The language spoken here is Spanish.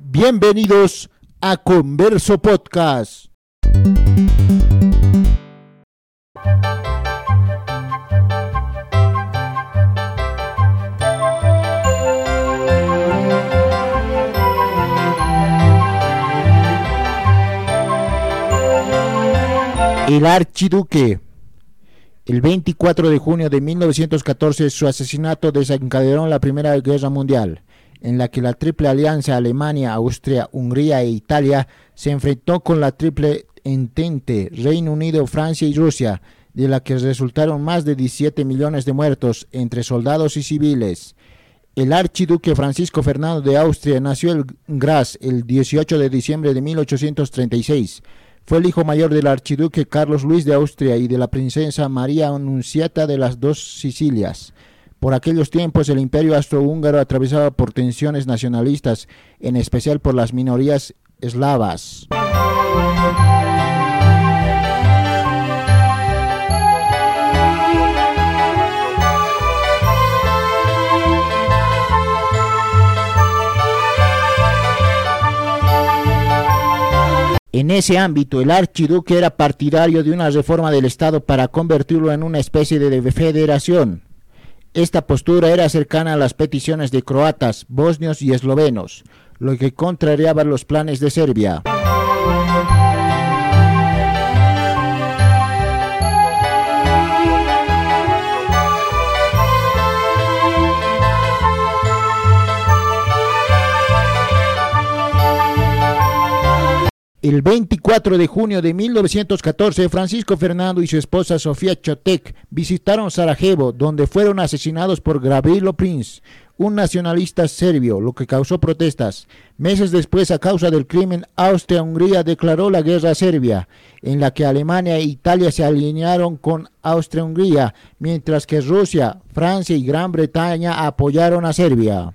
Bienvenidos a Converso Podcast. El archiduque. El 24 de junio de 1914 su asesinato desencadenó la Primera Guerra Mundial, en la que la Triple Alianza Alemania, Austria, Hungría e Italia se enfrentó con la Triple Entente Reino Unido, Francia y Rusia, de la que resultaron más de 17 millones de muertos entre soldados y civiles. El archiduque Francisco Fernando de Austria nació en Graz el 18 de diciembre de 1836 fue el hijo mayor del archiduque Carlos Luis de Austria y de la princesa María Anunciata de las dos Sicilias. Por aquellos tiempos el imperio austrohúngaro atravesaba por tensiones nacionalistas, en especial por las minorías eslavas. En ese ámbito, el archiduque era partidario de una reforma del Estado para convertirlo en una especie de federación. Esta postura era cercana a las peticiones de croatas, bosnios y eslovenos, lo que contrariaba los planes de Serbia. El 24 de junio de 1914, Francisco Fernando y su esposa Sofía Chotek visitaron Sarajevo, donde fueron asesinados por Gavrilo Prince, un nacionalista serbio, lo que causó protestas. Meses después, a causa del crimen, Austria-Hungría declaró la guerra a Serbia, en la que Alemania e Italia se alinearon con Austria-Hungría, mientras que Rusia, Francia y Gran Bretaña apoyaron a Serbia.